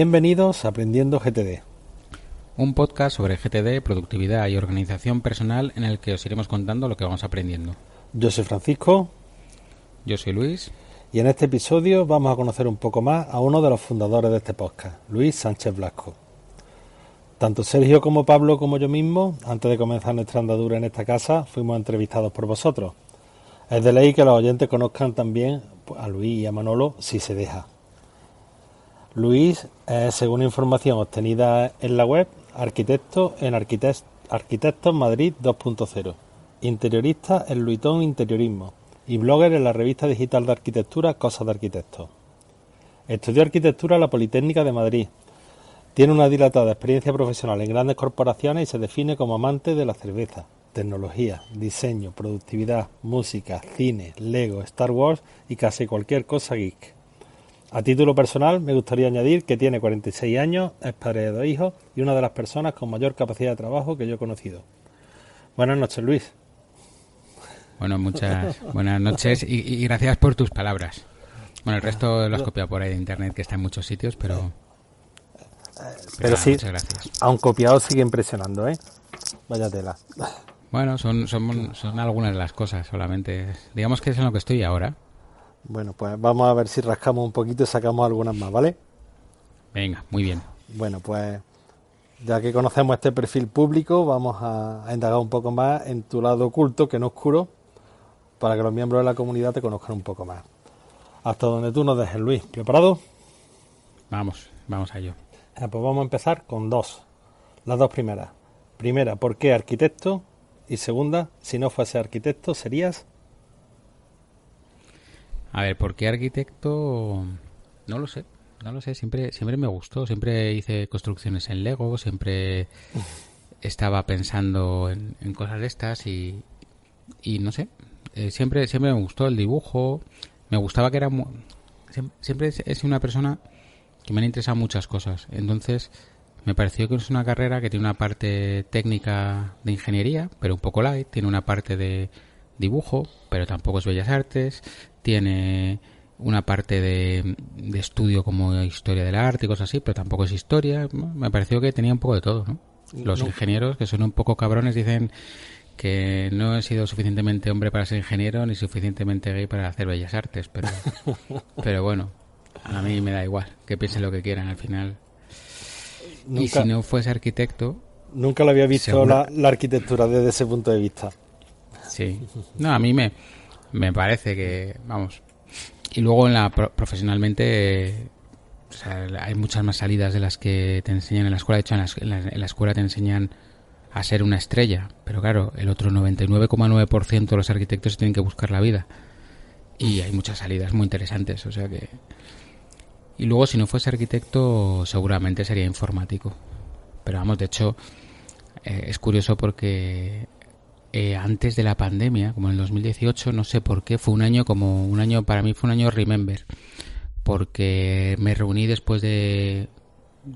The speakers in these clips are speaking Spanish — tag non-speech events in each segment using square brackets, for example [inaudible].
Bienvenidos a Aprendiendo GTD. Un podcast sobre GTD, productividad y organización personal en el que os iremos contando lo que vamos aprendiendo. Yo soy Francisco. Yo soy Luis. Y en este episodio vamos a conocer un poco más a uno de los fundadores de este podcast, Luis Sánchez Blasco. Tanto Sergio como Pablo como yo mismo, antes de comenzar nuestra andadura en esta casa, fuimos entrevistados por vosotros. Es de ley que los oyentes conozcan también a Luis y a Manolo si se deja. Luis es, según información obtenida en la web, arquitecto en Arquitectos Madrid 2.0, interiorista en Luitón Interiorismo y blogger en la revista digital de arquitectura Cosas de Arquitectos. Estudió arquitectura en la Politécnica de Madrid. Tiene una dilatada experiencia profesional en grandes corporaciones y se define como amante de la cerveza, tecnología, diseño, productividad, música, cine, Lego, Star Wars y casi cualquier cosa geek. A título personal, me gustaría añadir que tiene 46 años, es padre de dos hijos y una de las personas con mayor capacidad de trabajo que yo he conocido. Buenas noches, Luis. Bueno, muchas [laughs] buenas noches y, gracias por tus palabras. Bueno, el resto lo has copiado por ahí de internet, que está en muchos sitios, pero... Pero, sí, aun copiado sigue impresionando, ¿eh? Vaya tela. Bueno, son, son, son algunas de las cosas solamente. Digamos que es en lo que estoy ahora. Bueno, pues vamos a ver si rascamos un poquito y sacamos algunas más, ¿vale? Venga, muy bien. Bueno, pues ya que conocemos este perfil público, vamos a, indagar un poco más en tu lado oculto, que no oscuro, para que los miembros de la comunidad te conozcan un poco más. Hasta donde tú nos dejes, Luis. ¿Preparado? Vamos, vamos a ello. pues vamos a empezar con dos. Las dos primeras. Primera, ¿por qué arquitecto? Y segunda, si no fuese arquitecto, serías a ver, ¿por qué arquitecto? No lo sé, no lo sé. Siempre, siempre me gustó. Siempre hice construcciones en Lego, siempre estaba pensando en, cosas de estas y, y no sé. Eh, siempre, siempre me gustó el dibujo. Me gustaba que era. Siempre es una persona que me han interesado muchas cosas. Entonces, me pareció que es una carrera que tiene una parte técnica de ingeniería, pero un poco light. Tiene una parte de dibujo, pero tampoco es bellas artes tiene una parte de, estudio como historia del arte y cosas así, pero tampoco es historia. Me pareció que tenía un poco de todo, ¿no? Los ingenieros, que son un poco cabrones, dicen que no he sido suficientemente hombre para ser ingeniero ni suficientemente gay para hacer bellas artes, pero, [laughs] pero bueno, a mí me da igual, que piensen lo que quieran al final. y si no fuese arquitecto... Nunca lo había visto la, la arquitectura desde ese punto de vista. Sí. No, a mí me, me parece que, vamos. Y luego en la profesionalmente hay muchas más salidas de las que te enseñan en la escuela. De hecho, en la, escuela te enseñan a ser una estrella, pero claro, el otro 99,9% de los arquitectos tienen que buscar la vida. Y hay muchas salidas muy interesantes, o sea que... Y luego, si no fuese arquitecto, seguramente sería informático. Pero vamos, de hecho, eh, es curioso porque eh, antes de la pandemia, como en el 2018, no sé por qué, fue un año como un año, para mí fue un año remember, porque me reuní después de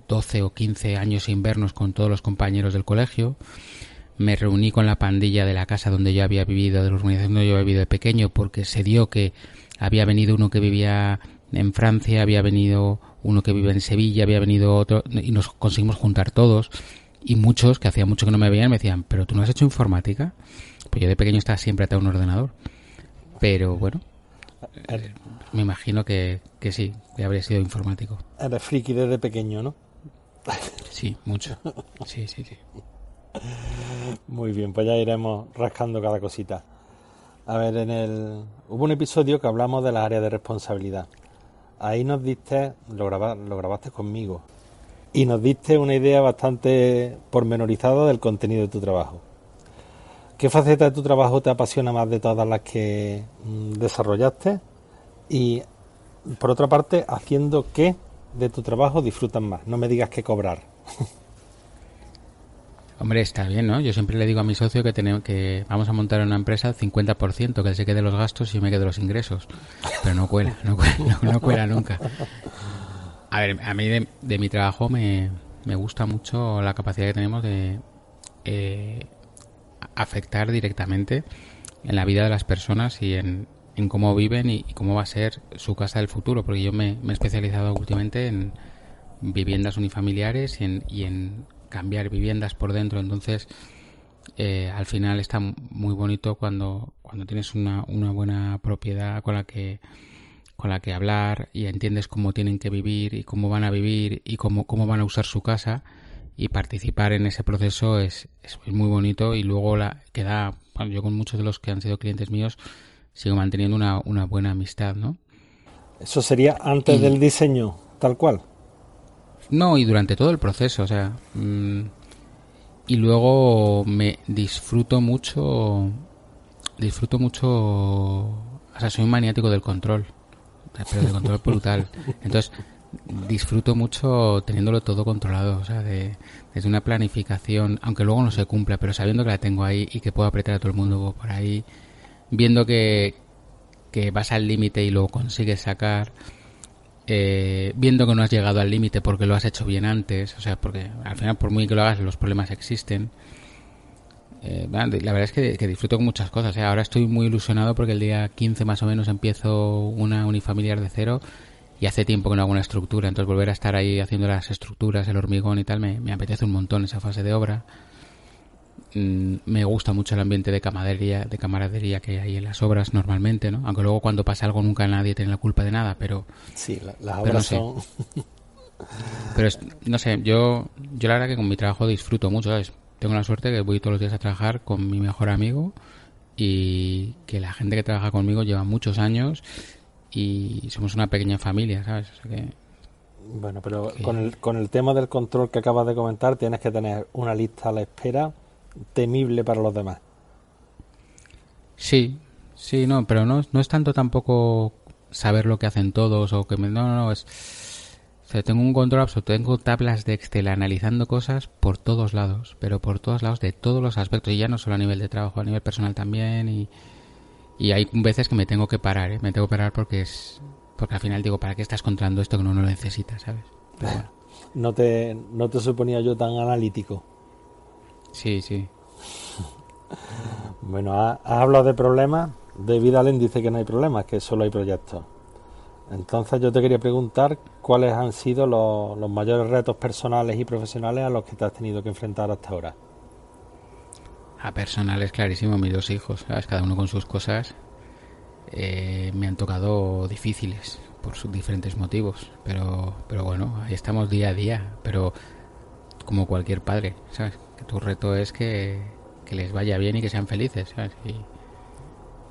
12 o 15 años invernos con todos los compañeros del colegio, me reuní con la pandilla de la casa donde yo había vivido, de la organización donde yo había vivido de pequeño, porque se dio que había venido uno que vivía en Francia, había venido uno que vive en Sevilla, había venido otro, y nos conseguimos juntar todos y muchos que hacía mucho que no me veían me decían, pero tú no has hecho informática. Pues yo de pequeño estaba siempre atado a un ordenador. Pero bueno, me imagino que, que sí, que habría sido informático. Era friki desde pequeño, ¿no? Sí, mucho. [laughs] Sí, sí, sí. Muy bien, pues ya iremos rascando cada cosita. A ver, en el hubo un episodio que hablamos de las áreas de responsabilidad. Ahí nos diste, lo, lo grabaste conmigo, y nos diste una idea bastante pormenorizada del contenido de tu trabajo. ¿Qué faceta de tu trabajo te apasiona más de todas las que mm, desarrollaste? Y por otra parte, haciendo qué de tu trabajo disfrutas más. No me digas que cobrar. [laughs] Hombre, está bien, ¿no? Yo siempre le digo a mi socio que tenemos que vamos a montar una empresa al 50%, que él se quede los gastos y yo me quede los ingresos. Pero no cuela, no cuela, no, cuela nunca. A ver, a mí de, mi trabajo me, gusta mucho la capacidad que tenemos de eh, afectar directamente en la vida de las personas y en, cómo viven y, cómo va a ser su casa del futuro, porque yo me, he especializado últimamente en viviendas unifamiliares y en, y en cambiar viviendas por dentro. Entonces, eh, al final está muy bonito cuando, cuando tienes una, una buena propiedad con la que con la que hablar y entiendes cómo tienen que vivir y cómo van a vivir y cómo, cómo van a usar su casa y participar en ese proceso es, es muy bonito y luego la queda bueno, yo con muchos de los que han sido clientes míos sigo manteniendo una, una buena amistad ¿no? eso sería antes del diseño tal cual no, y durante todo el proceso, o sea. Mm, y luego me disfruto mucho. Disfruto mucho. O sea, soy un maniático del control. Pero del control brutal. Entonces, disfruto mucho teniéndolo todo controlado. O sea, de, desde una planificación, aunque luego no se cumpla, pero sabiendo que la tengo ahí y que puedo apretar a todo el mundo por ahí. Viendo que, que vas al límite y lo consigues sacar eh, viendo que no has llegado al límite porque lo has hecho bien antes, o sea, porque al final por muy que lo hagas los problemas existen. Eh, la verdad es que, disfruto con muchas cosas. ¿eh? Ahora estoy muy ilusionado porque el día 15 más o menos empiezo una unifamiliar de cero y hace tiempo que no hago una estructura, entonces volver a estar ahí haciendo las estructuras, el hormigón y tal, me, me apetece un montón esa fase de obra. Mm, me gusta mucho el ambiente de camaradería, de camaradería que hay en las obras normalmente, ¿no? Aunque luego cuando pasa algo nunca nadie tiene la culpa de nada, pero... Sí, las obras son... pero no sé, yo, yo la verdad que con mi trabajo disfruto mucho, ¿sabes? Tengo la suerte que voy todos los días a trabajar con mi mejor amigo y que la gente que trabaja conmigo lleva muchos años y somos una pequeña familia, ¿sabes? Bueno, pero con, el, con el tema del control que acabas de comentar, tienes que tener una lista a la espera temible para los demás. Sí, sí, no, pero no, no es tanto tampoco saber lo que hacen todos o que me, no, no, no, es o sea, tengo un control absoluto, tengo tablas de Excel analizando cosas por todos lados, pero por todos lados de todos los aspectos y ya no solo a nivel de trabajo, a nivel personal también y, y hay veces que me tengo que parar, ¿eh? me tengo que parar porque es porque al final digo, ¿para qué estás controlando esto que no, lo necesitas, sabes? [laughs] no te no te suponía yo tan analítico. Sí, sí. [laughs] Bueno, has hablado de problemas. David Allen dice que no hay problemas, que solo hay proyectos. Entonces yo te quería preguntar cuáles han sido los, mayores retos personales y profesionales a los que te has tenido que enfrentar hasta ahora. A personales, clarísimo, mis dos hijos, ¿sabes? cada uno con sus cosas, eh, me han tocado difíciles por sus diferentes motivos, pero, pero bueno, ahí estamos día a día, pero como cualquier padre, ¿sabes? tu reto es que, les vaya bien y que sean felices,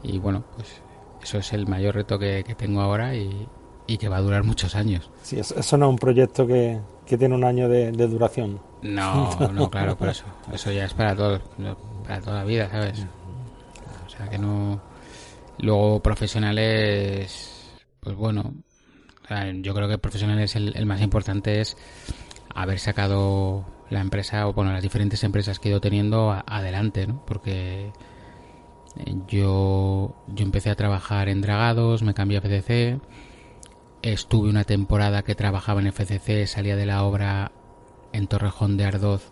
Y, bueno, pues eso es el mayor reto que, tengo ahora y, que va a durar muchos años. Sí, eso, no es un proyecto que, tiene un año de, duración. No, [laughs] no, claro, por eso. Eso ya es para todo, para toda la vida, ¿sabes? O sea que no. Luego profesionales, pues bueno, yo creo que profesionales el, el más importante es haber sacado la empresa o bueno las diferentes empresas que he ido teniendo adelante ¿no? porque eh, yo yo empecé a trabajar en dragados me cambié a FCC estuve una temporada que trabajaba en FCC salía de la obra en Torrejón de Ardoz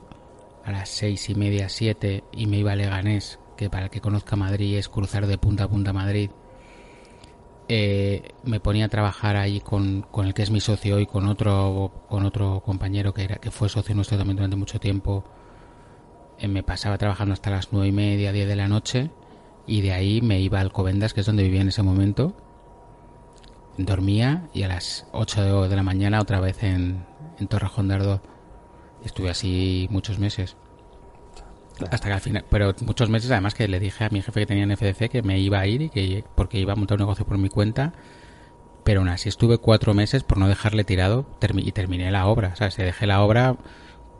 a las seis y media siete y me iba a Leganés que para el que conozca Madrid es cruzar de punta a punta Madrid. Eh, me ponía a trabajar ahí con, con, el que es mi socio y con otro con otro compañero que era que fue socio nuestro también durante mucho tiempo. Eh, me pasaba trabajando hasta las nueve y media diez de la noche y de ahí me iba al Covendas que es donde vivía en ese momento dormía y a las 8 de la mañana otra vez en, en Torrejón de Ardoz. Estuve así muchos meses. Hasta que al final, pero muchos meses además que le dije a mi jefe que tenía en FDC que me iba a ir y que porque iba a montar un negocio por mi cuenta, pero aún así estuve cuatro meses por no dejarle tirado y terminé la obra, o sea, se dejé la obra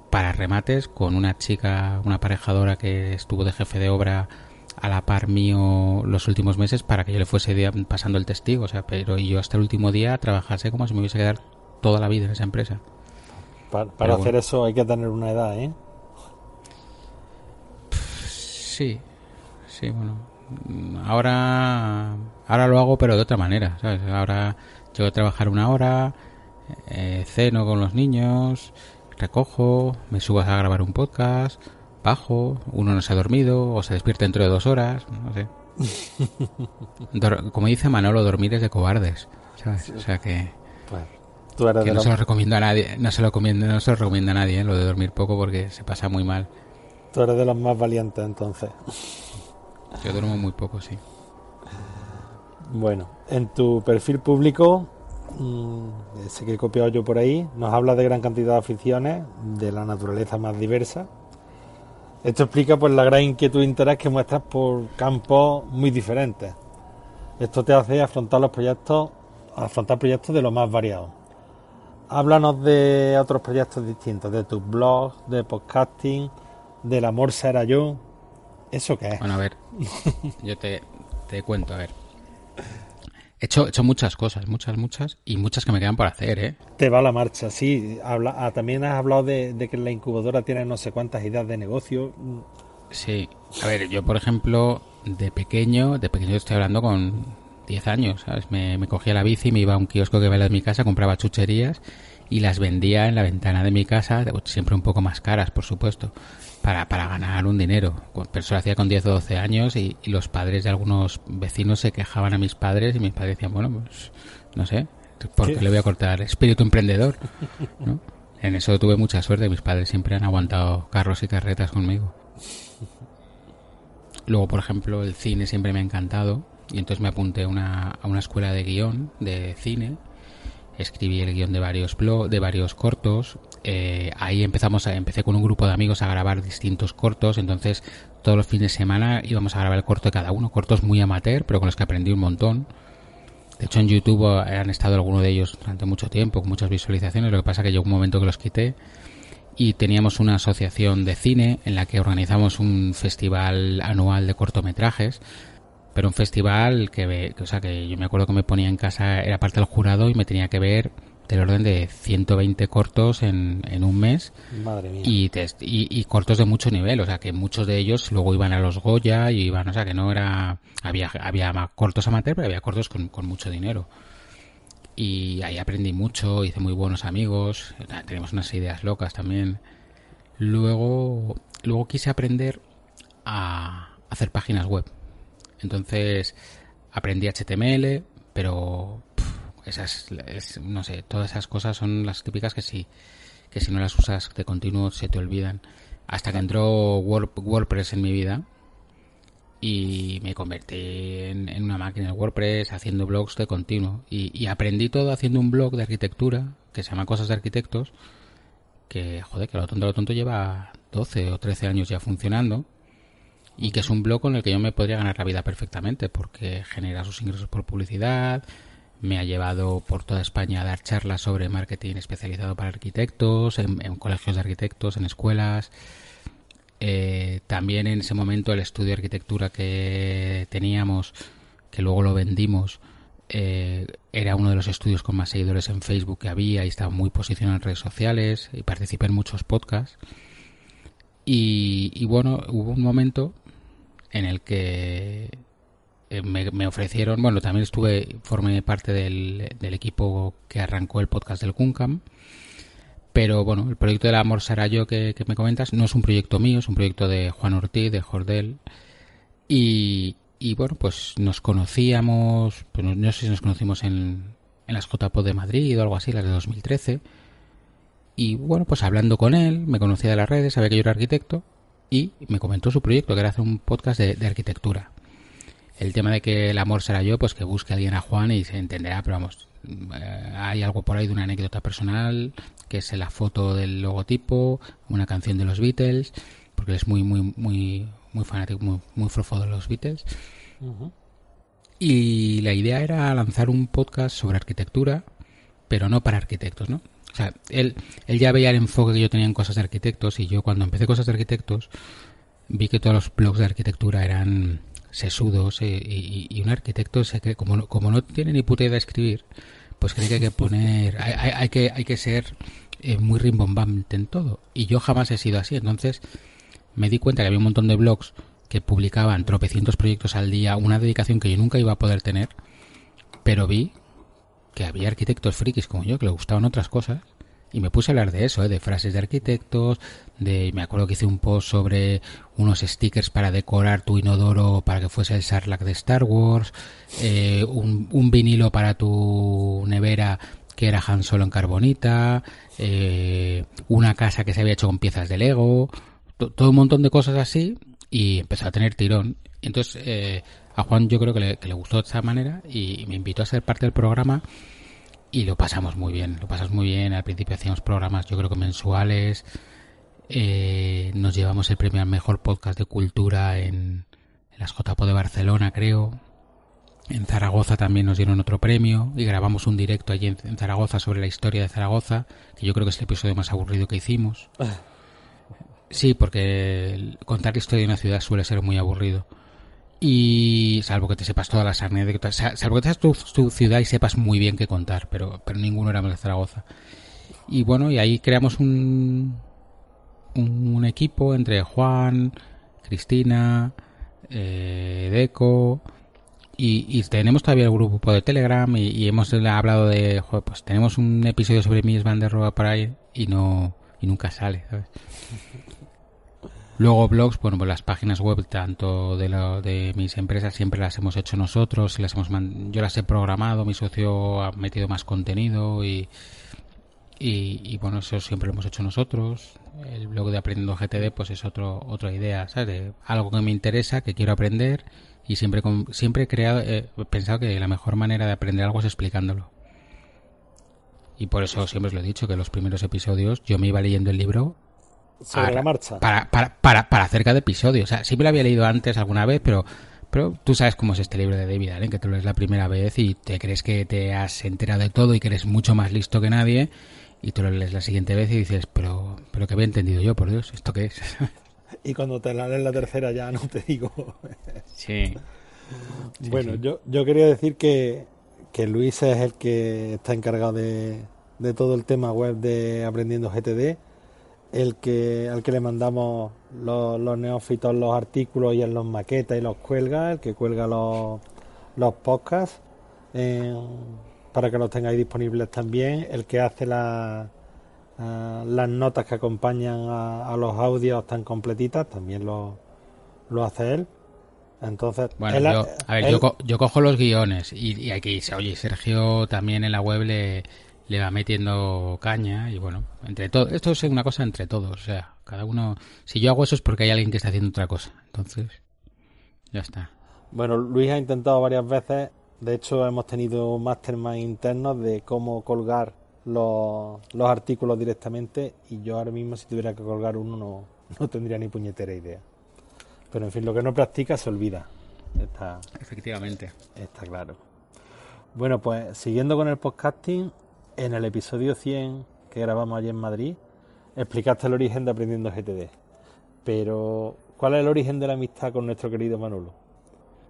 para remates con una chica, una aparejadora que estuvo de jefe de obra a la par mío los últimos meses para que yo le fuese pasando el testigo, o sea, pero yo hasta el último día trabajase como si me hubiese quedado toda la vida en esa empresa. Para, hacer eso hay que tener una edad, ¿eh? Sí, sí, bueno. Ahora, ahora lo hago, pero de otra manera, ¿sabes? Ahora llego a trabajar una hora, eh, ceno con los niños, recojo, me subo a grabar un podcast, bajo, uno no se ha dormido o se despierta dentro de dos horas, no sé. [laughs] Como dice Manolo, dormir es de cobardes, ¿sabes? O sea que... no se lo recomiendo a nadie, no se lo recomiendo, no se lo recomienda a nadie, ¿eh? lo de dormir poco porque se pasa muy mal. Tú eres de los más valientes entonces. [laughs] Yo duermo muy poco, sí. Bueno, en tu perfil público, mm, ese que he copiado yo por ahí, nos habla de gran cantidad de aficiones, de la naturaleza más diversa. Esto explica pues la gran inquietud e interés que muestras por campos muy diferentes. Esto te hace afrontar los proyectos, afrontar proyectos de lo más variados. Háblanos de otros proyectos distintos, de tus blogs, de podcasting, del amor será yo. ¿Eso qué es? Bueno, a ver, [laughs] yo te, te cuento, a ver. He hecho, hecho muchas cosas, muchas, muchas, y muchas que me quedan por hacer, ¿eh? Te va la marcha, sí. Habla, ah, también has hablado de, que la incubadora tiene no sé cuántas ideas de negocio. Sí. A ver, yo, por ejemplo, de pequeño, de pequeño estoy hablando con 10 años, ¿sabes? Me, me cogía la bici, me iba a un kiosco que veía de mi casa, compraba chucherías y las vendía en la ventana de mi casa, siempre un poco más caras, por supuesto para, para ganar un dinero. Pero eso lo hacía con 10 o 12 años y, los padres de algunos vecinos se quejaban a mis padres y mis padres decían, bueno, pues no sé, ¿por qué le voy a cortar espíritu emprendedor? En eso tuve mucha suerte, mis padres siempre han aguantado carros y carretas conmigo. Luego, por ejemplo, el cine siempre me ha encantado y entonces me apunté una, a una escuela de guion de cine escribí el guion de varios blog, de varios cortos. Eh, ahí empezamos a, empecé con un grupo de amigos a grabar distintos cortos. Entonces, todos los fines de semana íbamos a grabar el corto de cada uno, cortos muy amateur, pero con los que aprendí un montón. De hecho, en YouTube han estado algunos de ellos durante mucho tiempo, con muchas visualizaciones. Lo que pasa que llegó un momento que los quité y teníamos una asociación de cine en la que organizamos un festival anual de cortometrajes pero un festival que, o sea, que yo me acuerdo que me ponía en casa, era parte del jurado y me tenía que ver del orden de 120 cortos en, en un mes. Madre mía. Y, y, cortos de mucho nivel, o sea, que muchos de ellos luego iban a los Goya y iban, o sea, que no era. Había, había cortos amateur, pero había cortos con, con mucho dinero. Y ahí aprendí mucho, hice muy buenos amigos, tenemos unas ideas locas también. Luego, luego quise aprender a hacer páginas web entonces aprendí HTML, pero esas, no sé, todas esas cosas son las típicas que si, que si no las usas de continuo se te olvidan. Hasta que entró WordPress en mi vida y me convertí en, una máquina de WordPress haciendo blogs de continuo. Y, y, aprendí todo haciendo un blog de arquitectura que se llama Cosas de Arquitectos, que joder, que lo tonto lo tonto lleva 12 o 13 años ya funcionando y que es un blog con el que yo me podría ganar la vida perfectamente porque genera sus ingresos por publicidad, me ha llevado por toda España a dar charlas sobre marketing especializado para arquitectos, en, colegios de arquitectos, en escuelas. Eh, también en ese momento el estudio de arquitectura que teníamos, que luego lo vendimos, eh, era uno de los estudios con más seguidores en Facebook que había y estaba muy posicionado en redes sociales y participé en muchos podcasts. Y, y bueno, hubo un momento en el que eh, me, ofrecieron, bueno, también estuve, formé parte del, equipo que arrancó el podcast del Kunkam, pero bueno, el proyecto del Amor Sarayo que, que me comentas no es un proyecto mío, es un proyecto de Juan Ortiz, de Jordel, y, y bueno, pues nos conocíamos, pues no, sé si nos conocimos en, en las JPO de Madrid o algo así, las de 2013, y bueno, pues hablando con él, me conocía de las redes, sabía que yo era arquitecto, y me comentó su proyecto, que era hacer un podcast de, arquitectura. El tema de que el amor será yo, pues que busque a alguien a Juan y se entenderá, pero vamos, eh, hay algo por ahí de una anécdota personal, que es la foto del logotipo, una canción de los Beatles, porque él es muy, muy, muy, muy fanático, muy, muy frofo de los Beatles. Y la idea era lanzar un podcast sobre arquitectura, pero no para arquitectos, ¿no? O sea, él, ya veía el enfoque que yo tenía en cosas de arquitectos y yo cuando empecé cosas de arquitectos vi que todos los blogs de arquitectura eran sesudos y, un arquitecto como, como no tiene ni puta idea de escribir, pues cree que hay que poner, hay, hay, que, hay que ser eh, muy rimbombante en todo. Y yo jamás he sido así. Entonces me di cuenta que había un montón de blogs que publicaban tropecientos proyectos al día, una dedicación que yo nunca iba a poder tener, pero vi que había arquitectos frikis como yo que le gustaban otras cosas y me puse a hablar de eso, ¿eh? de frases de arquitectos, de me acuerdo que hice un post sobre unos stickers para decorar tu inodoro para que fuese el Sarlacc de Star Wars, eh, un, vinilo para tu nevera que era Han Solo en carbonita, eh, una casa que se había hecho con piezas de Lego, todo un montón de cosas así y empezó a tener tirón. Entonces a Juan yo creo que le, que le gustó de esa manera y me invitó a ser parte del programa y lo pasamos muy bien, lo pasamos muy bien. Al principio hacíamos programas, yo creo que mensuales. Eh, nos llevamos el premio al mejor podcast de cultura en, las JPO de Barcelona, creo. En Zaragoza también nos dieron otro premio y grabamos un directo allí en, Zaragoza sobre la historia de Zaragoza, que yo creo que es el episodio más aburrido que hicimos. Sí, porque contar la historia de una ciudad suele ser muy aburrido. Y salvo que te sepas todas las anécdotas, salvo que te sepas tu, ciudad y sepas muy bien qué contar, pero, pero ninguno era de Zaragoza. Y bueno, y ahí creamos un, un, equipo entre Juan, Cristina, eh, Deco, y, tenemos todavía el grupo de Telegram y, hemos hablado de, pues tenemos un episodio sobre Mies van der Rohe por ahí y no y nunca sale, ¿sabes? Luego blogs, bueno, pues las páginas web tanto de, de mis empresas siempre las hemos hecho nosotros, las hemos yo las he programado, mi socio ha metido más contenido y, y, bueno, eso siempre lo hemos hecho nosotros. El blog de Aprendiendo GTD pues es otro, otra idea, ¿sabes? algo que me interesa, que quiero aprender y siempre, siempre he, creado, he pensado que la mejor manera de aprender algo es explicándolo. Y por eso siempre os lo he dicho, que los primeros episodios yo me iba leyendo el libro sobre la marcha. Para, para, para, para acerca de episodios. O sea, sí me lo había leído antes alguna vez, pero, pero tú sabes cómo es este libro de David Allen, que tú lo lees la primera vez y te crees que te has enterado de todo y que eres mucho más listo que nadie, y tú lo lees la siguiente vez y dices, pero, pero que había entendido yo, por Dios, ¿esto qué es? [laughs] y cuando te la lees la tercera ya no te digo. sí. [laughs] Bueno, Yo, yo quería decir que, que Luis es el que está encargado de, de todo el tema web de Aprendiendo GTD el que al que le mandamos los, los neófitos los artículos y en los maquetas y los cuelga, el que cuelga los, los podcasts para que los tengáis disponibles también, el que hace la, las notas que acompañan a, los audios tan completitas, también lo, lo hace él. Entonces, bueno, yo, a ver, yo, yo, cojo los guiones y, y aquí, oye, Sergio también en la web le, le va metiendo caña y bueno, entre todos, esto es una cosa entre todos, o sea, cada uno, si yo hago eso es porque hay alguien que está haciendo otra cosa, entonces, ya está. Bueno, Luis ha intentado varias veces, de hecho hemos tenido mastermind internos de cómo colgar los, los artículos directamente y yo ahora mismo si tuviera que colgar uno no, no tendría ni puñetera idea. Pero en fin, lo que no practica se olvida. Está, Efectivamente. Está claro. Bueno, pues siguiendo con el podcasting, en el episodio 100 que grabamos allí en Madrid, explicaste el origen de Aprendiendo GTD. Pero, ¿cuál es el origen de la amistad con nuestro querido Manolo?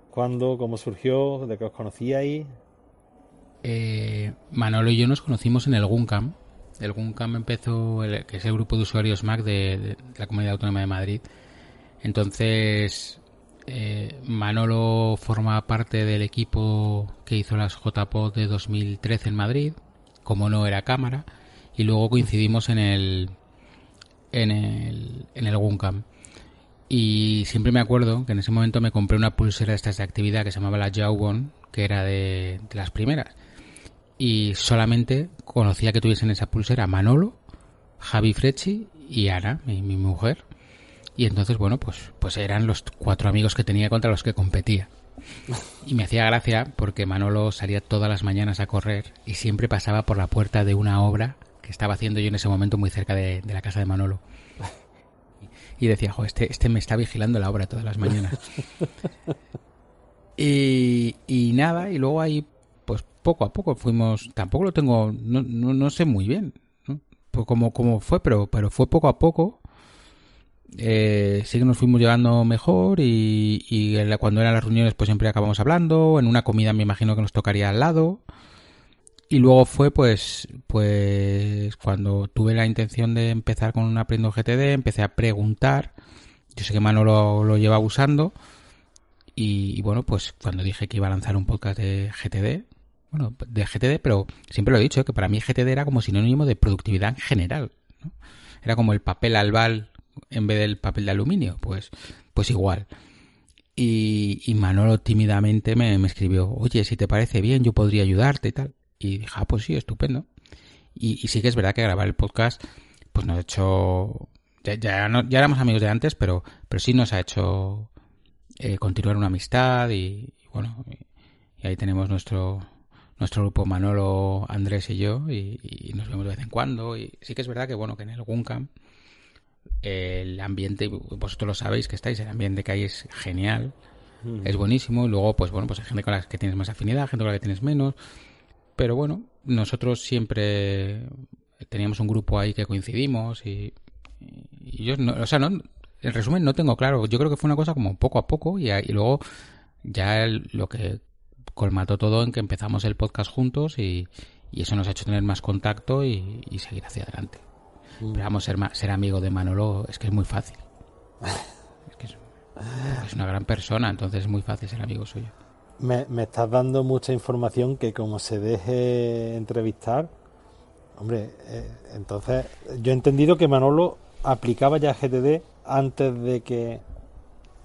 ¿Cuándo? ¿Cómo surgió? ¿De qué os conocíais? Eh, Manolo y yo nos conocimos en el GUNCAM. El GUNCAM empezó, que es el grupo de usuarios Mac de, la Comunidad Autónoma de Madrid. Entonces, eh, Manolo forma parte del equipo que hizo las JPO de 2013 en Madrid como no era cámara, y luego coincidimos en el en el, en el Guncam. Y siempre me acuerdo que en ese momento me compré una pulsera de estas de actividad que se llamaba la Jawbone, que era de, las primeras. Y solamente conocía que tuviesen esa pulsera Manolo, Javi Frecci y Ana, mi, mi mujer. Y entonces, bueno, pues, pues eran los cuatro amigos que tenía contra los que competía. Y me hacía gracia porque Manolo salía todas las mañanas a correr y siempre pasaba por la puerta de una obra que estaba haciendo yo en ese momento muy cerca de, la casa de Manolo. y decía, jo, este, este me está vigilando la obra todas las mañanas. [laughs] y, y nada, y luego ahí, pues poco a poco fuimos, tampoco lo tengo, no, no, no sé muy bien, ¿no? Pues como, como fue, pero, pero fue poco a poco. Eh, sí que nos fuimos llevando mejor y, cuando eran las reuniones pues siempre acabamos hablando, en una comida me imagino que nos tocaría al lado. Y luego fue pues pues cuando tuve la intención de empezar con un Aprendo GTD, empecé a preguntar. Yo sé que Manolo lo lleva usando. Y, y bueno, pues cuando dije que iba a lanzar un podcast de GTD, bueno, de GTD, pero siempre lo he dicho, que para mí GTD era como sinónimo de productividad en general. ¿no? Era como el papel albal en vez del papel de aluminio, pues, pues igual. Y, y Manolo tímidamente me, me escribió, oye, si te parece bien, yo podría ayudarte y tal. Y dije, ah, pues sí, estupendo. Y, sí que es verdad que grabar el podcast, pues nos ha hecho... Ya, ya, no- ya éramos amigos de antes, pero, pero sí nos ha hecho eh, continuar una amistad y, bueno, y, ahí tenemos nuestro nuestro grupo Manolo, Andrés y yo y, y nos vemos de vez en cuando y sí que es verdad que bueno que en el Guncamp el ambiente vosotros lo sabéis que estáis el ambiente que hay es genial es buenísimo. Y luego pues bueno pues hay gente con la que tienes más afinidad gente con la que tienes menos. Pero bueno nosotros siempre teníamos un grupo ahí que coincidimos y, y yo no, o sea no en resumen no tengo claro. Yo creo que fue una cosa como poco a poco y, luego ya el- lo que colmató todo en que empezamos el podcast juntos y, y eso nos ha hecho tener más contacto y, y seguir hacia adelante. Pero vamos, ser, ser amigo de Manolo es que es muy fácil. Es que es, es una gran persona, entonces es muy fácil ser amigo suyo. Me, me estás dando mucha información que como se deje entrevistar, hombre, eh, entonces yo he entendido que Manolo aplicaba ya GTD antes de que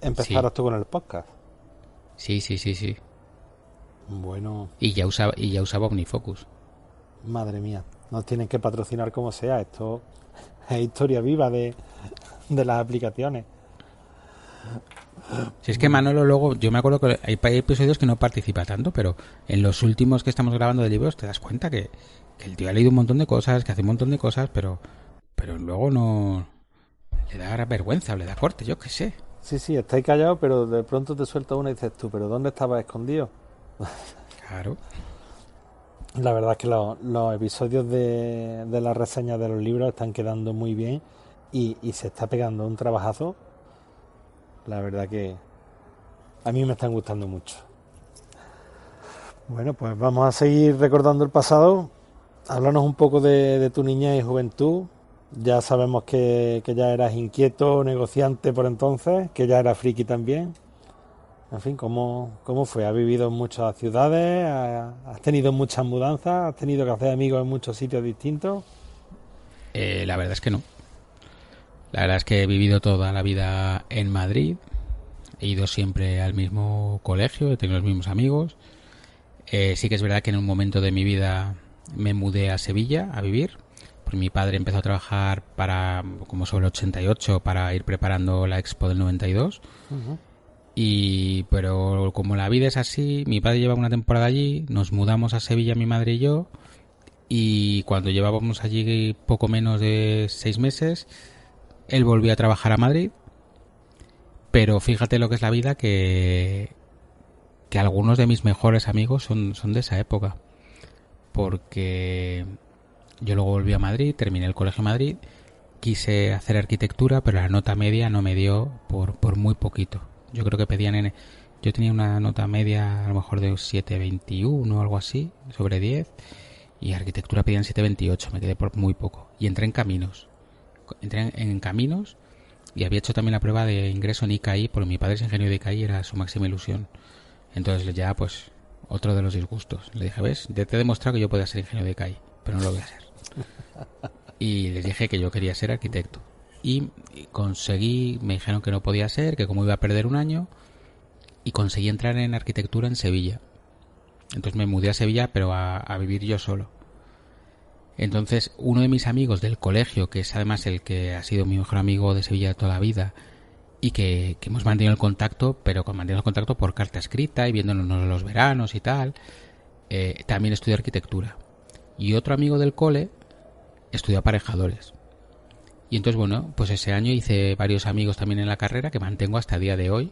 empezaras Sí. tú con el podcast. Sí, sí, sí, sí. Bueno, Y ya usaba, y ya usaba OmniFocus. madre mía, nos tienen que patrocinar como sea. Esto es historia viva de, de las aplicaciones. Si es que Manolo luego, yo me acuerdo que hay, episodios que no participa tanto, pero en los últimos que estamos grabando de libros te das cuenta que, que el tío ha leído un montón de cosas, que hace un montón de cosas, pero, pero luego no le da vergüenza o le da corte, yo qué sé. Sí, sí, estáis callados, pero de pronto te suelta una y dices tú, ¿pero dónde estabas escondido? Claro. La verdad es que los, episodios de, de las reseñas de los libros están quedando muy bien y, se está pegando un trabajazo. La verdad que a mí me están gustando mucho. Bueno, pues vamos a seguir recordando el pasado. Háblanos un poco de, tu niñez y juventud. Ya sabemos que, que ya eras inquieto, negociante por entonces, que ya eras friki también. En fin, ¿cómo, ¿cómo fue? ¿Has vivido en muchas ciudades? ¿Ha- ¿Has tenido muchas mudanzas? ¿Has tenido que hacer amigos en muchos sitios distintos? Eh, la verdad es que no. La verdad es que he vivido toda la vida en Madrid. He ido siempre al mismo colegio, he tenido los mismos amigos. Eh, sí que es verdad que en un momento de mi vida me mudé a Sevilla a vivir. Porque mi padre empezó a trabajar para como sobre el 88 para ir preparando la Expo del 92. Y pero como la vida es así, mi padre lleva una temporada allí, nos mudamos a Sevilla mi madre y yo y cuando llevábamos allí poco menos de seis meses, él volvió a trabajar a Madrid. Pero fíjate lo que es la vida que que algunos de mis mejores amigos son, son de esa época. Porque yo luego volví a Madrid, terminé el colegio en Madrid, quise hacer arquitectura, pero la nota media no me dio por, por muy poquito. Yo creo que pedían en... Yo tenía una nota media a lo mejor de 7.21 o algo así, sobre 10, y arquitectura pedían 7.28, me quedé por muy poco. Y entré en caminos. Entré en, en caminos y había hecho también la prueba de ingreso en ICAI, porque mi padre es ingeniero de ICAI, era su máxima ilusión. Entonces ya, pues, otro de los disgustos. Le dije, ¿ves? Ya te he demostrado que yo podía ser ingeniero de ICAI, pero no lo voy a ser. [laughs] Y les dije que yo quería ser arquitecto. Y conseguí, me dijeron que no podía ser, que como iba a perder un año, y conseguí entrar en arquitectura en Sevilla. Entonces me mudé a Sevilla, pero a, vivir yo solo. Entonces, uno de mis amigos del colegio, que es además el que ha sido mi mejor amigo de Sevilla toda la vida, y que, que hemos mantenido el contacto, pero mantenido el contacto por carta escrita y viéndonos los veranos y tal, eh, también estudió arquitectura. Y otro amigo del cole estudió aparejadores. Y entonces, bueno, pues ese año hice varios amigos también en la carrera que mantengo hasta el día de hoy.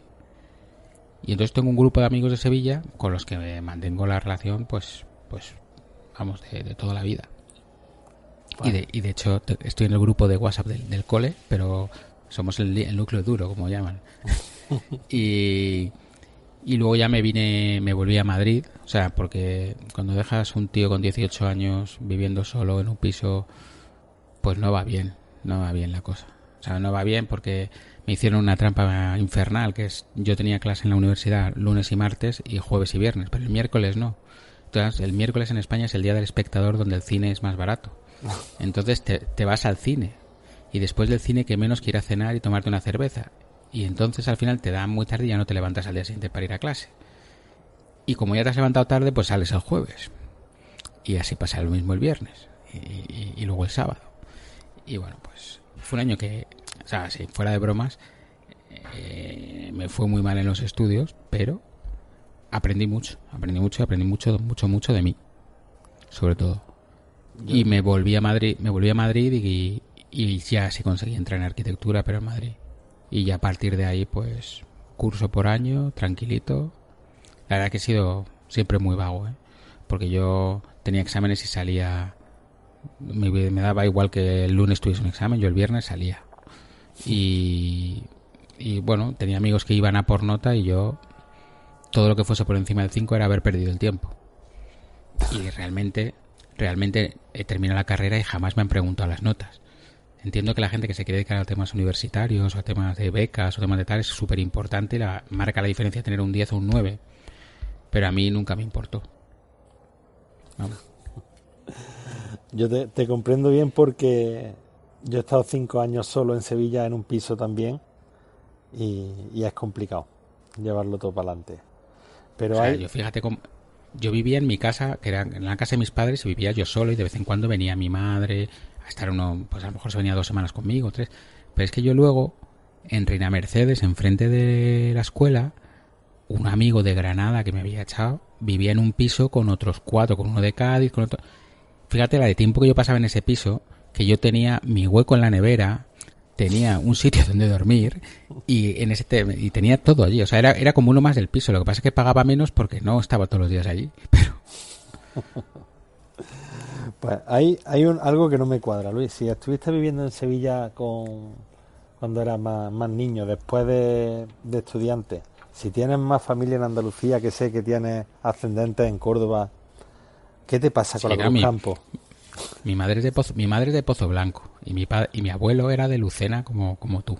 Y entonces tengo un grupo de amigos de Sevilla con los que mantengo la relación, pues, pues, vamos, de, toda la vida. Y, de, y de hecho estoy en el grupo de WhatsApp del, cole, pero somos el, el núcleo duro, como llaman. [laughs] y, y luego ya me vine, me volví a Madrid, o sea, porque cuando dejas un tío con 18 años viviendo solo en un piso, pues no va bien, no va bien la cosa. O sea, no va bien porque me hicieron una trampa infernal, que es, yo tenía clase en la universidad lunes y martes y jueves y viernes, pero el miércoles no. Entonces, el miércoles en España es el día del espectador donde el cine es más barato. [laughs] Entonces te, te vas al cine y después del cine que menos quiera cenar y tomarte una cerveza y entonces al final te da muy tarde y ya no te levantas al día siguiente para ir a clase. Y como ya te has levantado tarde, pues sales el jueves. Y así pasa lo mismo el viernes. Y, luego el sábado. Y bueno, pues fue un año que, o sea, si fuera de bromas, eh, me fue muy mal en los estudios, pero aprendí mucho, aprendí mucho, aprendí mucho, mucho, mucho de mí, sobre todo. Y me volví a Madrid, me volví a Madrid y, y ya sí conseguí entrar en arquitectura, pero en Madrid y ya a partir de ahí pues curso por año, tranquilito. La verdad que he sido siempre muy vago, ¿eh? porque yo tenía exámenes y salía, me, me, daba igual que el lunes tuviese un examen, yo el viernes salía. Y, y bueno, tenía amigos que iban a por nota y yo todo lo que fuese por encima del 5 era haber perdido el tiempo. Y realmente, realmente he terminado la carrera y jamás me han preguntado las notas. Entiendo que la gente que se quiere dedicar a temas universitarios o a temas de becas o temas de tal es súper importante, la, marca la diferencia tener un 10 o un 9. Pero a mí nunca me importó. Yo te, comprendo bien porque yo he estado cinco años solo en Sevilla en un piso también y, es complicado llevarlo todo para adelante. Pero yo fíjate cómo, yo vivía en mi casa, que era en la casa de mis padres, y vivía yo solo y de vez en cuando venía mi madre, a estar uno, pues a lo mejor se venía dos semanas conmigo, tres. Pero es que yo luego, en Reina Mercedes, enfrente de la escuela, un amigo de Granada que me había echado, vivía en un piso con otros cuatro, con uno de Cádiz, con otro... Fíjate la de tiempo que yo pasaba en ese piso, que yo tenía mi hueco en la nevera, tenía un [laughs] sitio donde dormir y en ese y tenía todo allí, o sea, era, era como uno más del piso, lo que pasa es que pagaba menos porque no estaba todos los días allí, [laughs] pero pues hay, hay un, algo que no me cuadra, Luis. Si estuviste viviendo en Sevilla con cuando eras más, niño, después de, estudiante, si tienes más familia en Andalucía, que sé que tienes ascendentes en Córdoba, ¿qué te pasa con los campos? Mi madre es de Pozo, mi madre de Pozo Blanco y mi y mi abuelo era de Lucena como, como tú.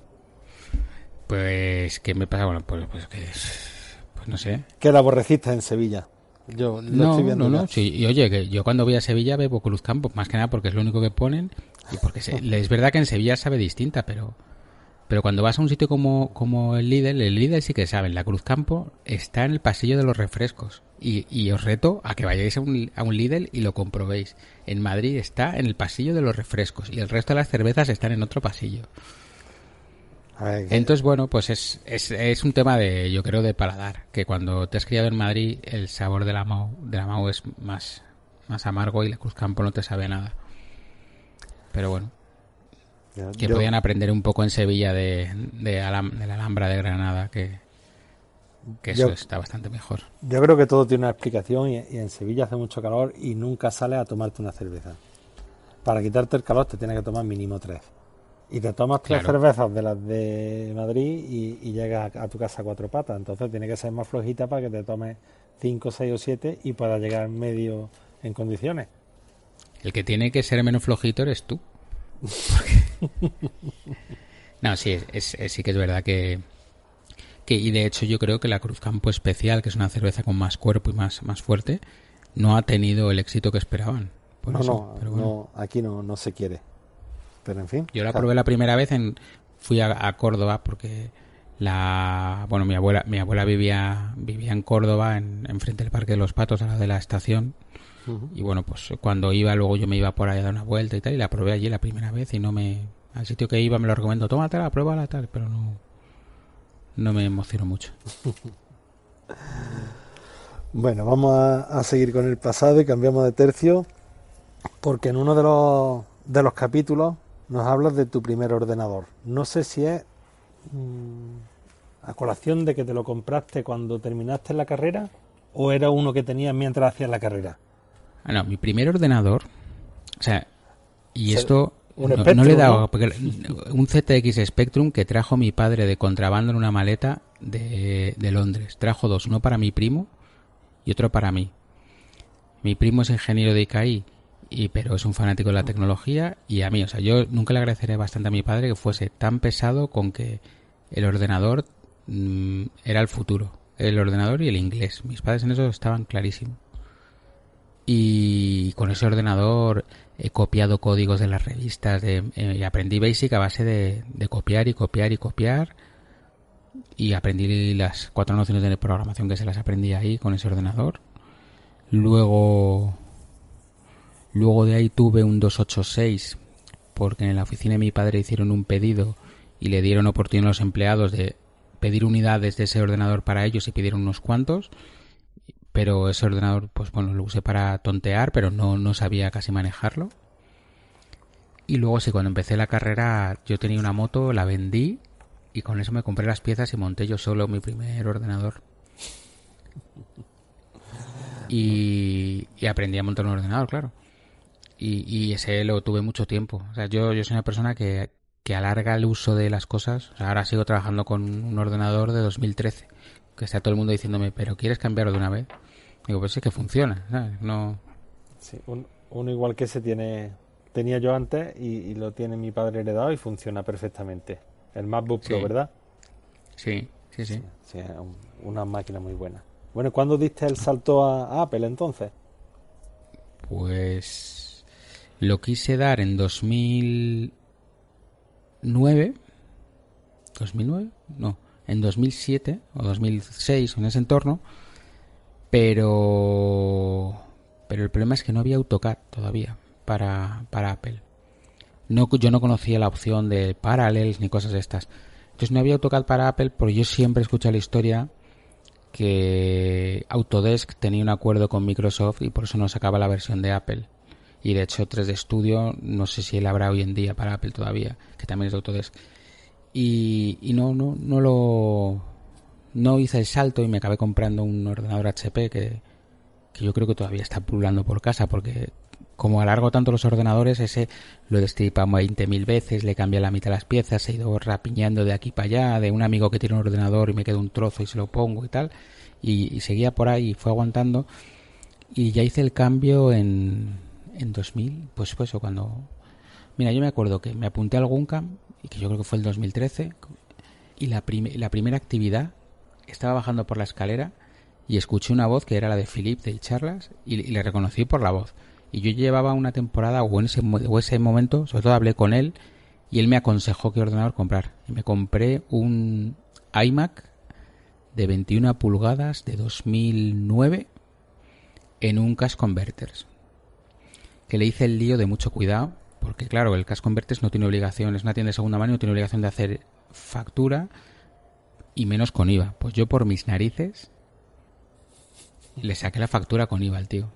Pues, ¿qué me pasa? Bueno, pues, pues que pues no sé. ¿Qué la aborreciste en Sevilla? Yo no, estoy viendo. No, no, sí. Y oye, que yo cuando voy a Sevilla bebo Cruzcampo, más que nada porque es lo único que ponen. Y porque es verdad que en Sevilla sabe distinta, pero pero cuando vas a un sitio como, como el Lidl, el Lidl sí que saben, la Cruzcampo está en el pasillo de los refrescos. Y, y os reto a que vayáis a un, a un Lidl y lo comprobéis. En Madrid está en el pasillo de los refrescos y el resto de las cervezas están en otro pasillo. Entonces, bueno, pues es, es, es, un tema de, yo creo, de paladar. Que cuando te has criado en Madrid, el sabor de la Mau, de la Mau es más, más amargo y la Cruzcampo no te sabe nada. Pero bueno. que podían aprender un poco en Sevilla de, de, la Alhambra de Granada, que, que eso está bastante mejor. Yo creo que todo tiene una explicación y, y, en Sevilla hace mucho calor y nunca sales a tomarte una cerveza. Para quitarte el calor te tienes que tomar mínimo tres. Y te tomas tres cervezas de las de Madrid y, llegas a, tu casa a cuatro patas. Entonces tiene que ser más flojita para que te tomes cinco, seis o siete y puedas llegar medio en condiciones. El que tiene que ser menos flojito eres tú. [laughs] no, sí, es, sí que es verdad que, que... Y de hecho yo creo que la Cruz Campo Especial, que es una cerveza con más cuerpo y más, más fuerte, no ha tenido el éxito que esperaban. no, no, no, aquí no, no se quiere. Pero en fin. Yo la probé la primera vez en fui a, Córdoba porque la bueno mi abuela mi abuela vivía vivía en Córdoba en, frente del Parque de los Patos a la de la estación y bueno pues cuando iba luego yo me iba por ahí a dar una vuelta y tal y la probé allí la primera vez y no me al sitio que iba me lo recomendó tómatela pruébala tal pero no no me emocionó mucho [laughs] bueno vamos a seguir con el pasado y cambiamos de tercio porque en uno de los de los capítulos nos hablas de tu primer ordenador. No sé si es mm, a colación de que te lo compraste cuando terminaste la carrera o era uno que tenías mientras hacías la carrera. Ah, no, mi primer ordenador, o sea, y esto no, le he dado, un ZX Spectrum que trajo mi padre de contrabando en una maleta de, de Londres. Trajo dos, uno para mi primo y otro para mí. Mi primo es ingeniero de ICAI y, pero es un fanático de la tecnología y a mí, o sea, yo nunca le agradeceré bastante a mi padre que fuese tan pesado con que el ordenador mm, era el futuro, el ordenador y el inglés. Mis padres en eso estaban clarísimos. Y con ese ordenador he copiado códigos de las revistas de, eh, aprendí Basic a base de, de, copiar y copiar y copiar. Y aprendí las cuatro nociones de programación que se las aprendí ahí con ese ordenador. Luego Luego de ahí tuve un 286 porque en la oficina de mi padre hicieron un pedido y le dieron oportunidad a los empleados de pedir unidades de ese ordenador para ellos y pidieron unos cuantos. Pero ese ordenador, pues bueno, lo usé para tontear, pero no, no sabía casi manejarlo. Y luego sí, cuando empecé la carrera yo tenía una moto, la vendí y con eso me compré las piezas y monté yo solo mi primer ordenador. Y, y aprendí a montar un ordenador, claro. Y, ese lo tuve mucho tiempo. O sea, yo, yo soy una persona que, que alarga el uso de las cosas. ahora sigo trabajando con un ordenador de 2013. Que está todo el mundo diciéndome, ¿pero quieres cambiarlo de una vez? Digo, pues es que funciona. No... Sí, uno igual que se tiene tenía yo antes y, lo tiene mi padre heredado y funciona perfectamente. El MacBook Pro, ¿verdad? Sí, sí, sí. sí, una máquina muy buena. Bueno, ¿cuándo diste el salto a Apple entonces? Pues lo quise dar en 2009. ¿2009? No, en 2007 o 2006, en ese entorno. Pero. Pero el problema es que no había AutoCAD todavía para, para Apple. No, yo no conocía la opción de Parallels ni cosas de estas. Entonces no había AutoCAD para Apple porque yo siempre escuché la historia que Autodesk tenía un acuerdo con Microsoft y por eso no sacaba la versión de Apple. Y de hecho 3D Studio, no sé si él habrá hoy en día para Apple todavía, que también es de Autodesk. Y, no, no, no lo... No hice el salto y me acabé comprando un ordenador HP que, que yo creo que todavía está pululando por casa porque como alargo tanto los ordenadores, ese lo he destripado 20.000 veces, le cambié la mitad de las piezas, he ido rapiñando de aquí para allá, de un amigo que tiene un ordenador y me quedo un trozo y se lo pongo y tal, y, seguía por ahí y fue aguantando, y ya hice el cambio en, en 2000, pues pues o cuando... Mira, yo me acuerdo que me apunté al Guncam, y que yo creo que fue el 2013, y la, la primera actividad, estaba bajando por la escalera y escuché una voz que era la de Philip de Charlas y, le reconocí por la voz. Y yo llevaba una temporada, o en ese, o ese momento, sobre todo hablé con él, y él me aconsejó qué ordenador comprar. Y me compré un iMac de 21 pulgadas de 2009 en un Cash Converters que le hice el lío de mucho cuidado, porque claro, el Cash Converters no tiene obligación, es una tienda de segunda mano, no tiene obligación de hacer factura y menos con IVA. Pues yo por mis narices le saqué la factura con IVA al tío.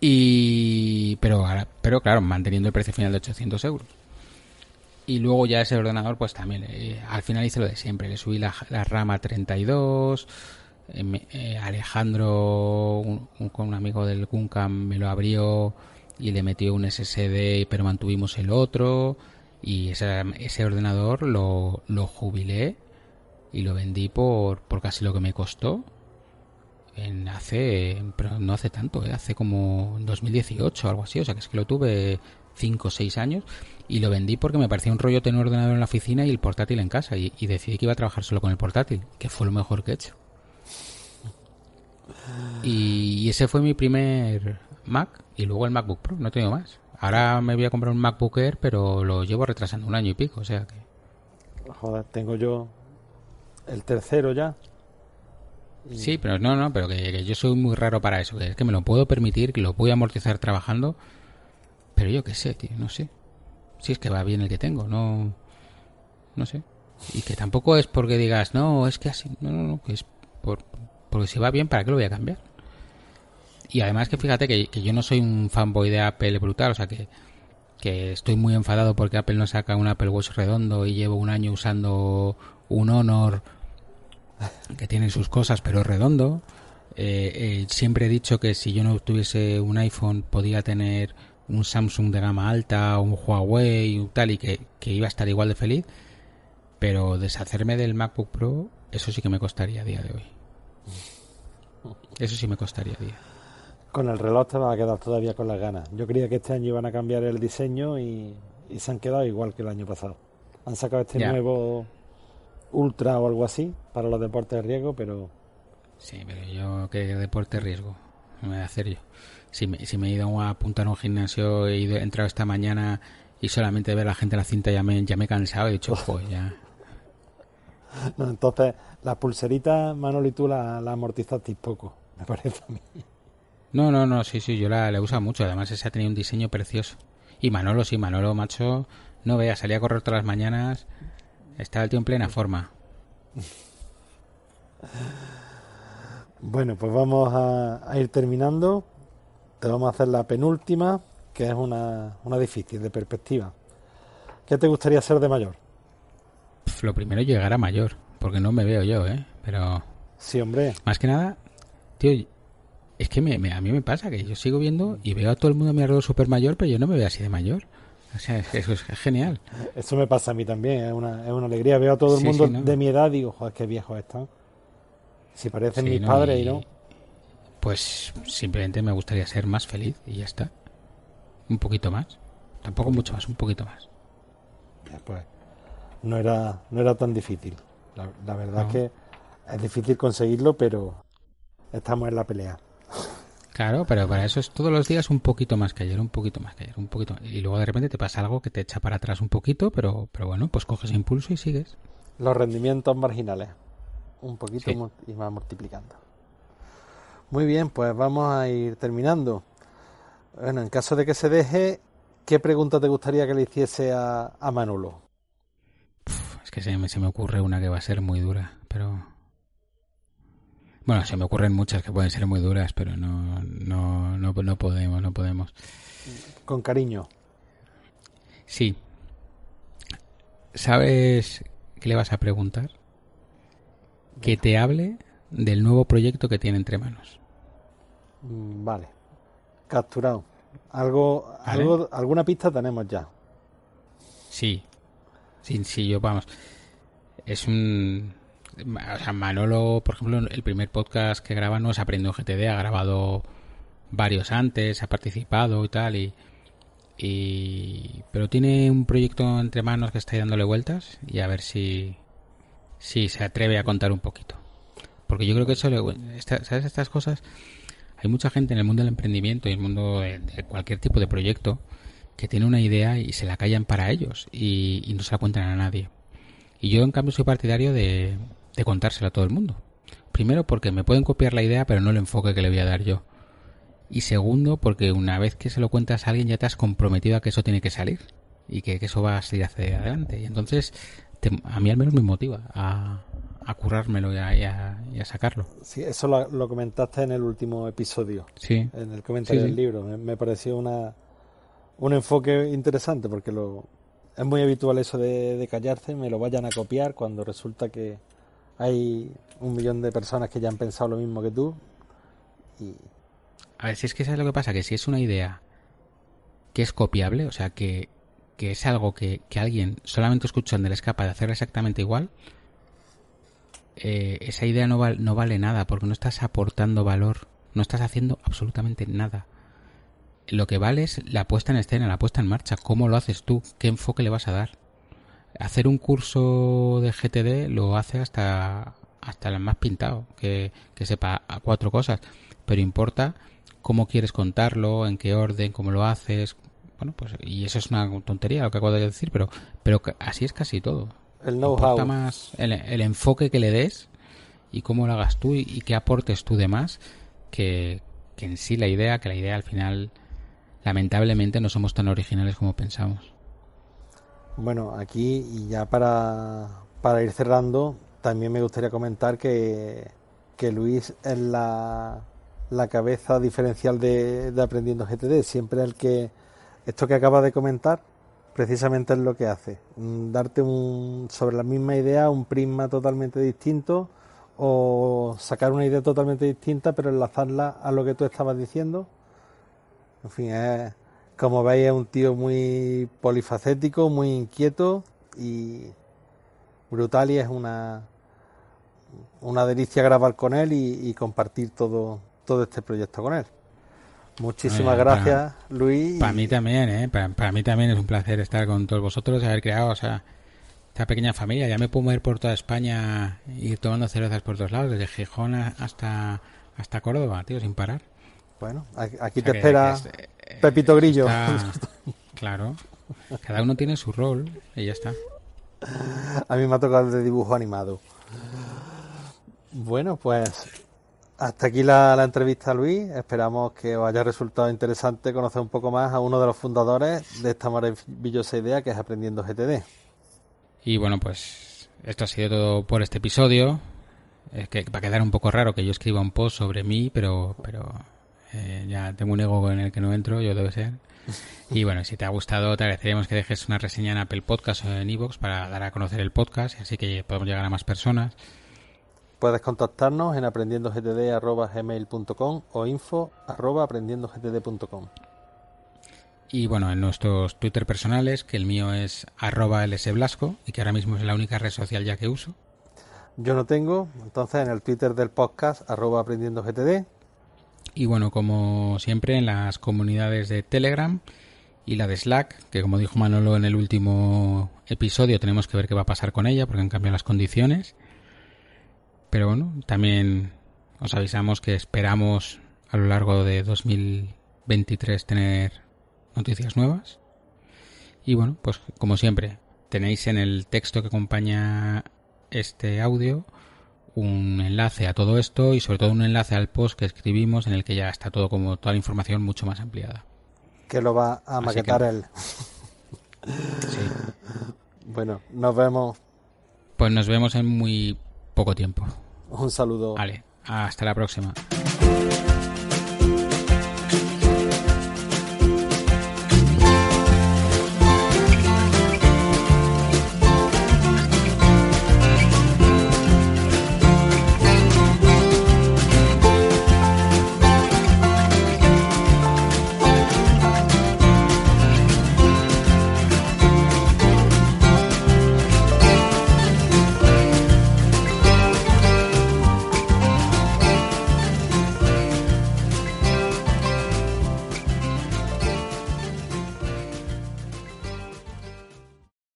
Y pero pero claro, manteniendo el precio final de 800 euros. Y luego ya ese ordenador, pues también, eh, al final hice lo de siempre. Le subí la, la rama 32, eh, eh, Alejandro, con un amigo del Guncam, me lo abrió y le metió un SSD, pero mantuvimos el otro. Y ese, ese ordenador lo, lo jubilé y lo vendí por, por casi lo que me costó. En hace, pero no hace tanto, ¿eh? hace como 2018 o algo así, o sea que es que lo tuve 5 o 6 años y lo vendí porque me parecía un rollo tener un ordenador en la oficina y el portátil en casa y, decidí que iba a trabajar solo con el portátil, que fue lo mejor que he hecho. Y ese fue mi primer Mac y luego el MacBook Pro, no tengo más. Ahora me voy a comprar un MacBook Air, pero lo llevo retrasando un año y pico, o sea que... Joder, tengo yo el tercero ya. Sí, pero no, no, pero que, yo soy muy raro para eso, que es que me lo puedo permitir, que lo voy a amortizar trabajando, pero yo qué sé, tío, no sé. Si es que va bien el que tengo, no... No sé. Y que tampoco es porque digas, no, es que así, no, no, no, que es por, porque si va bien, ¿para qué lo voy a cambiar? Y además que fíjate que, yo no soy un fanboy de Apple brutal, o sea que que estoy muy enfadado porque Apple no saca un Apple Watch redondo y llevo un año usando un Honor que tiene sus cosas pero es redondo. Eh, eh, siempre he dicho que si yo no tuviese un iPhone podía tener un Samsung de gama alta, un Huawei y tal y que, que iba a estar igual de feliz. Pero deshacerme del MacBook Pro, eso sí que me costaría a día de hoy. Eso sí me costaría a día. Con el reloj te vas a quedar todavía con las ganas. Yo creía que este año iban a cambiar el diseño y, se han quedado igual que el año pasado. Han sacado este nuevo Ultra o algo así para los deportes de riesgo, pero... Sí, pero yo, ¿qué deporte de riesgo? me voy a hacer yo. Si me, si me he ido a apuntar a un gimnasio, he, ido, entrado esta mañana y solamente ver a la gente en la cinta ya me, ya me he cansado y he dicho, [laughs] pues ya... No, entonces, la pulserita, Manolo, y tú la, la amortizasteis poco, me parece a mí. No, no, no, sí, sí, yo la, la uso mucho. Además, esa ha tenido un diseño precioso. Y Manolo, sí, Manolo, macho, no vea, salía a correr todas las mañanas. Está el tío en plena forma. Bueno, pues vamos a, ir terminando. Te vamos a hacer la penúltima, que es una, una difícil de perspectiva. ¿Qué te gustaría ser de mayor? lo primero llegar a mayor, porque no me veo yo, ¿eh? Pero... Sí, hombre. Más que nada, tío, es que me, a mí me pasa que yo sigo viendo y veo a todo el mundo a mi alrededor súper mayor, pero yo no me veo así de mayor. O sea, eso es, genial. Eso me pasa a mí también, es una, es una alegría. Veo a todo el mundo de mi edad y digo, joder, qué viejos están. Si parecen mis padres y, no. Pues simplemente me gustaría ser más feliz y ya está. Un poquito más. Tampoco mucho más, un poquito más. pues no era, no era tan difícil. La, verdad es que es difícil conseguirlo, pero estamos en la pelea. Claro, pero para eso es todos los días un poquito más que ayer, un poquito más que ayer, un poquito. Y luego de repente te pasa algo que te echa para atrás un poquito, pero, pero bueno, pues coges impulso y sigues. Los rendimientos marginales, un poquito y más multiplicando. Muy bien, pues vamos a ir terminando. Bueno, en caso de que se deje, ¿qué pregunta te gustaría que le hiciese a, a Manolo? es que se me, se me ocurre una que va a ser muy dura, pero bueno, se me ocurren muchas que pueden ser muy duras, pero no, no, no, no podemos, no podemos. Con cariño. Sí. ¿Sabes qué le vas a preguntar? Que te hable del nuevo proyecto que tiene entre manos. Mm, vale. Capturado. Algo, algo, alguna pista tenemos ya. Sí. Sí, sí, yo vamos. Es un o sea, Manolo, por ejemplo, el primer podcast que graba no se aprendió GTD, ha grabado varios antes, ha participado y tal, y, y, pero tiene un proyecto entre manos que está dándole vueltas y a ver si, si se atreve a contar un poquito. Porque yo creo que eso, ¿sabes? Estas cosas, hay mucha gente en el mundo del emprendimiento y en el mundo de, cualquier tipo de proyecto que tiene una idea y se la callan para ellos y no se la cuentan a nadie. Y yo, en cambio, soy partidario de, de contárselo a todo el mundo. Primero porque me pueden copiar la idea, pero no el enfoque que le voy a dar yo. Y segundo porque una vez que se lo cuentas a alguien ya te has comprometido a que eso tiene que salir y que, eso va a salir hacia adelante. Y entonces a mí al menos me motiva a, a currármelo y a, sacarlo. Sí, eso lo, comentaste en el último episodio. Sí. En el comentario del libro. Me, pareció una, un enfoque interesante porque lo, es muy habitual eso de, de callarse, me lo vayan a copiar cuando resulta que, hay un millón de personas que ya han pensado lo mismo que tú. Y... A ver, si es que sabes lo que pasa, que si es una idea que es copiable, o sea, que, que es algo que, que alguien solamente escuchando le es capaz de hacer exactamente igual, eh, esa idea no, no vale nada porque no estás aportando valor, no estás haciendo absolutamente nada. Lo que vale es la puesta en escena, la puesta en marcha, cómo lo haces tú, qué enfoque le vas a dar hacer un curso de GTD lo hace hasta, hasta el más pintado, que, sepa a cuatro cosas, pero importa cómo quieres contarlo, en qué orden, cómo lo haces. Bueno, pues, y eso es una tontería lo que acabo de decir, pero, pero así es casi todo. El know-how. más el, enfoque que le des y cómo lo hagas tú y, qué aportes tú de más que, que en sí la idea, que la idea al final, lamentablemente, no somos tan originales como pensamos. Bueno, aquí y ya para, para ir cerrando, también me gustaría comentar que, que Luis es la, la cabeza diferencial de, de, Aprendiendo GTD, siempre el que Esto que acabas de comentar, precisamente es lo que hace. Mm, darte un, sobre la misma idea un prisma totalmente distinto o sacar una idea totalmente distinta pero enlazarla a lo que tú estabas diciendo. En fin, es, como veis es un tío muy polifacético, muy inquieto y brutal y es una, una delicia grabar con él y, compartir todo, todo este proyecto con él. Muchísimas gracias, Luis. Para mí también, ¿eh? Para, mí también es un placer estar con todos vosotros y haber creado o sea, esta pequeña familia. Ya me puedo mover por toda España, ir tomando cervezas por todos lados, desde Gijón hasta, hasta Córdoba, tío, sin parar. Bueno, aquí te espera eh, Pepito Grillo. claro, cada uno tiene su rol y ya está. A mí me ha tocado el de dibujo animado. Bueno, pues hasta aquí la, entrevista, Luis. Esperamos que os haya resultado interesante conocer un poco más a uno de los fundadores de esta maravillosa idea que es Aprendiendo GTD. Y bueno, pues esto ha sido todo por este episodio. Es que va a quedar un poco raro que yo escriba un post sobre mí, pero, pero eh, ya tengo un ego en el que no entro, yo debe ser. [laughs] Y bueno, si te ha gustado, te agradeceríamos que dejes una reseña en Apple Podcast o en Evox para dar a conocer el podcast, así que podemos llegar a más personas. Puedes contactarnos en aprendiendogtd.gmail.com o info.aprendiendogtd.com Y bueno, en nuestros Twitter personales, que el mío es arroba lsblasco y que ahora mismo es la única red social ya que uso. Yo no tengo, entonces en el Twitter del podcast arroba aprendiendogtd. Y bueno, como siempre en las comunidades de Telegram y la de Slack, que como dijo Manolo en el último episodio, tenemos que ver qué va a pasar con ella porque han cambiado las condiciones. Pero bueno, también os avisamos que esperamos a lo largo de 2023 tener noticias nuevas. Y bueno, pues como siempre, tenéis en el texto que acompaña este audio un enlace a todo esto y sobre todo un enlace al post que escribimos en el que ya está todo como toda la información mucho más ampliada. Que lo va a maquetar él. Sí. [laughs] Bueno, nos vemos. Pues nos vemos en muy poco tiempo. Un saludo. Vale, hasta la próxima.